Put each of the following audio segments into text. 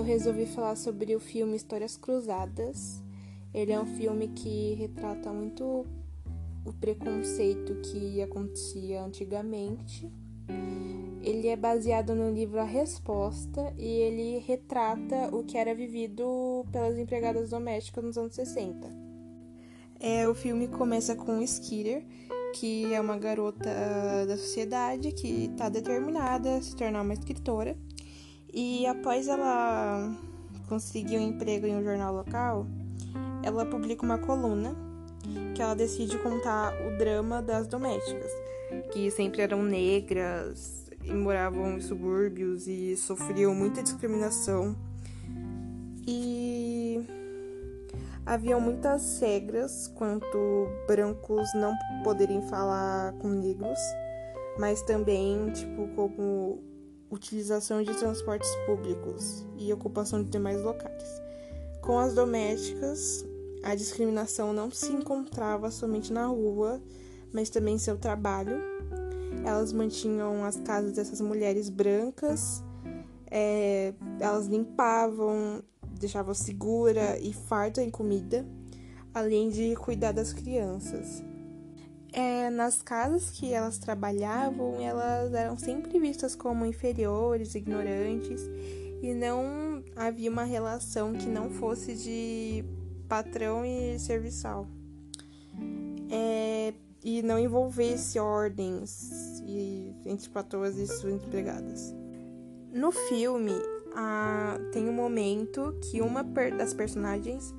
eu resolvi falar sobre o filme Histórias Cruzadas. Ele é um filme que retrata muito o preconceito que acontecia antigamente. Ele é baseado no livro A Resposta e ele retrata o que era vivido pelas empregadas domésticas nos anos 60. É, o filme começa com Skeeter, que é uma garota da sociedade que está determinada a se tornar uma escritora. E após ela conseguir um emprego em um jornal local, ela publica uma coluna que ela decide contar o drama das domésticas, que sempre eram negras e moravam em subúrbios e sofriam muita discriminação. E haviam muitas regras quanto brancos não poderem falar com negros, mas também, tipo, como utilização de transportes públicos e ocupação de demais locais. Com as domésticas, a discriminação não se encontrava somente na rua, mas também em seu trabalho. Elas mantinham as casas dessas mulheres brancas, é, elas limpavam, deixavam segura e farta em comida, além de cuidar das crianças. É, nas casas que elas trabalhavam, elas eram sempre vistas como inferiores, ignorantes, e não havia uma relação que não fosse de patrão e serviçal. É, e não envolvesse ordens e, entre patroas e suas empregadas. No filme, tem um momento que uma das personagens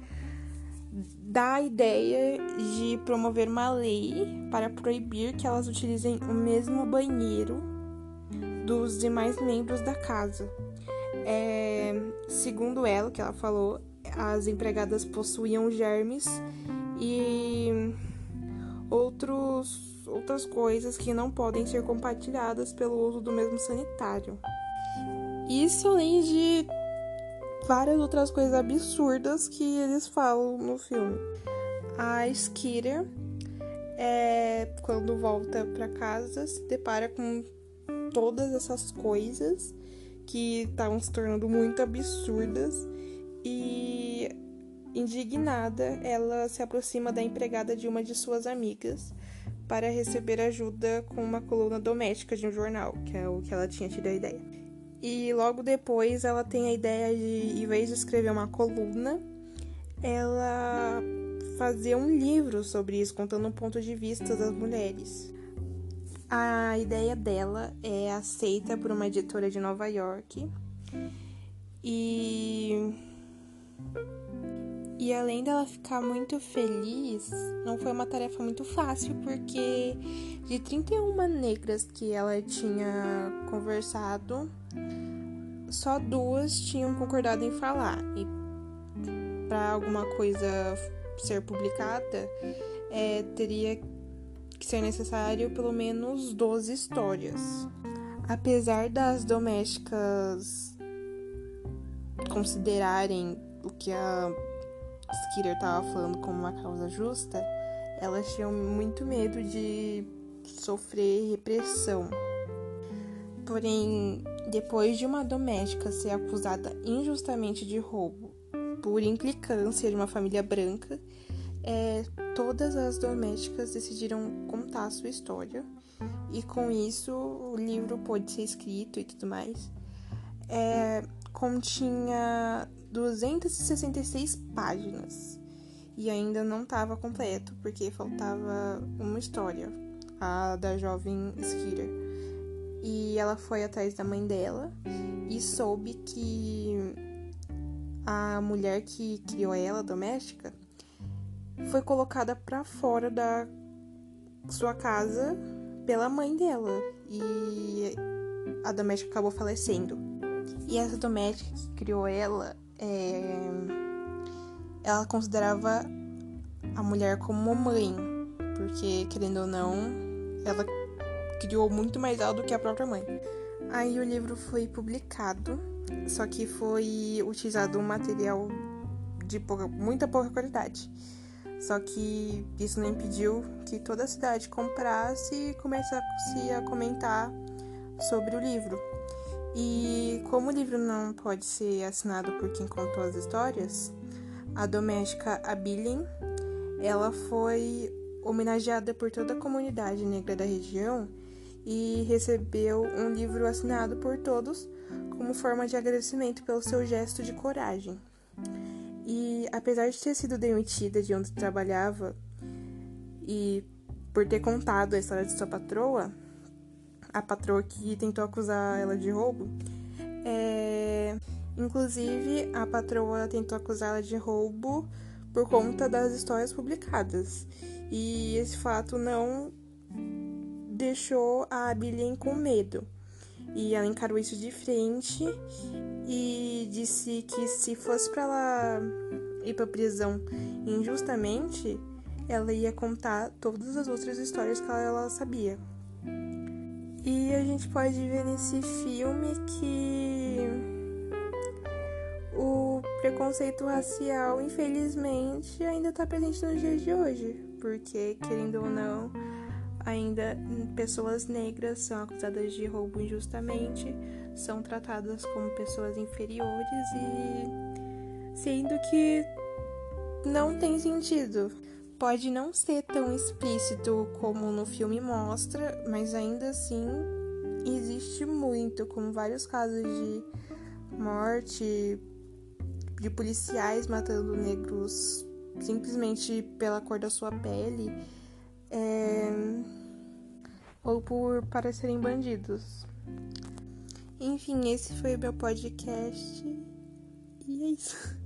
dá a ideia de promover uma lei para proibir que elas utilizem o mesmo banheiro dos demais membros da casa. É, segundo ela, que ela falou, as empregadas possuíam germes e outros, outras coisas que não podem ser compartilhadas pelo uso do mesmo sanitário. Isso além de várias outras coisas absurdas que eles falam no filme. A Skeeter, é, quando volta para casa, se depara com todas essas coisas que estavam se tornando muito absurdas e indignada, ela se aproxima da empregada de uma de suas amigas para receber ajuda com uma coluna doméstica de um jornal, que é o que ela tinha tido a ideia. E logo depois ela tem a ideia de, em vez de escrever uma coluna, ela fazer um livro sobre isso, contando o ponto de vista das mulheres. A ideia dela é aceita por uma editora de Nova York e e além dela ficar muito feliz, não foi uma tarefa muito fácil, porque de 31 negras que ela tinha conversado, só duas tinham concordado em falar. E para alguma coisa ser publicada, é, teria que ser necessário pelo menos 12 histórias. Apesar das domésticas considerarem o que a Skeeter estava falando como uma causa justa, elas tinham muito medo de sofrer repressão. Porém, depois de uma doméstica ser acusada injustamente de roubo por implicância de uma família branca, é, todas as domésticas decidiram contar sua história e com isso o livro pôde ser escrito e tudo mais. É, continha 266 páginas e ainda não estava completo porque faltava uma história, a da jovem Skeeter. E ela foi atrás da mãe dela e soube que a mulher que criou ela, doméstica, foi colocada para fora da sua casa pela mãe dela e a doméstica acabou falecendo. E essa doméstica que criou ela é, ela considerava a mulher como mãe, porque, querendo ou não, ela criou muito mais ela do que a própria mãe. Aí o livro foi publicado, só que foi utilizado um material de pouca, muita pouca qualidade. Só que isso não impediu que toda a cidade comprasse e começasse a comentar sobre o livro. E como o livro não pode ser assinado por quem contou as histórias, a doméstica Abilien, ela foi homenageada por toda a comunidade negra da região e recebeu um livro assinado por todos como forma de agradecimento pelo seu gesto de coragem. E apesar de ter sido demitida de onde trabalhava e por ter contado a história de sua patroa, a patroa que tentou acusar ela de roubo, é... inclusive a patroa tentou acusá-la de roubo por conta das histórias publicadas. E esse fato não deixou a Abilene com medo. E ela encarou isso de frente e disse que se fosse para ela ir para prisão injustamente, ela ia contar todas as outras histórias que ela sabia. E a gente pode ver nesse filme que o preconceito racial, infelizmente, ainda está presente nos dias de hoje, porque, querendo ou não, ainda pessoas negras são acusadas de roubo injustamente, são tratadas como pessoas inferiores e sendo que não tem sentido. Pode não ser tão explícito como no filme mostra, mas ainda assim existe muito, como vários casos de morte de policiais matando negros simplesmente pela cor da sua pele é, ou por parecerem bandidos. Enfim, esse foi o meu podcast e é isso.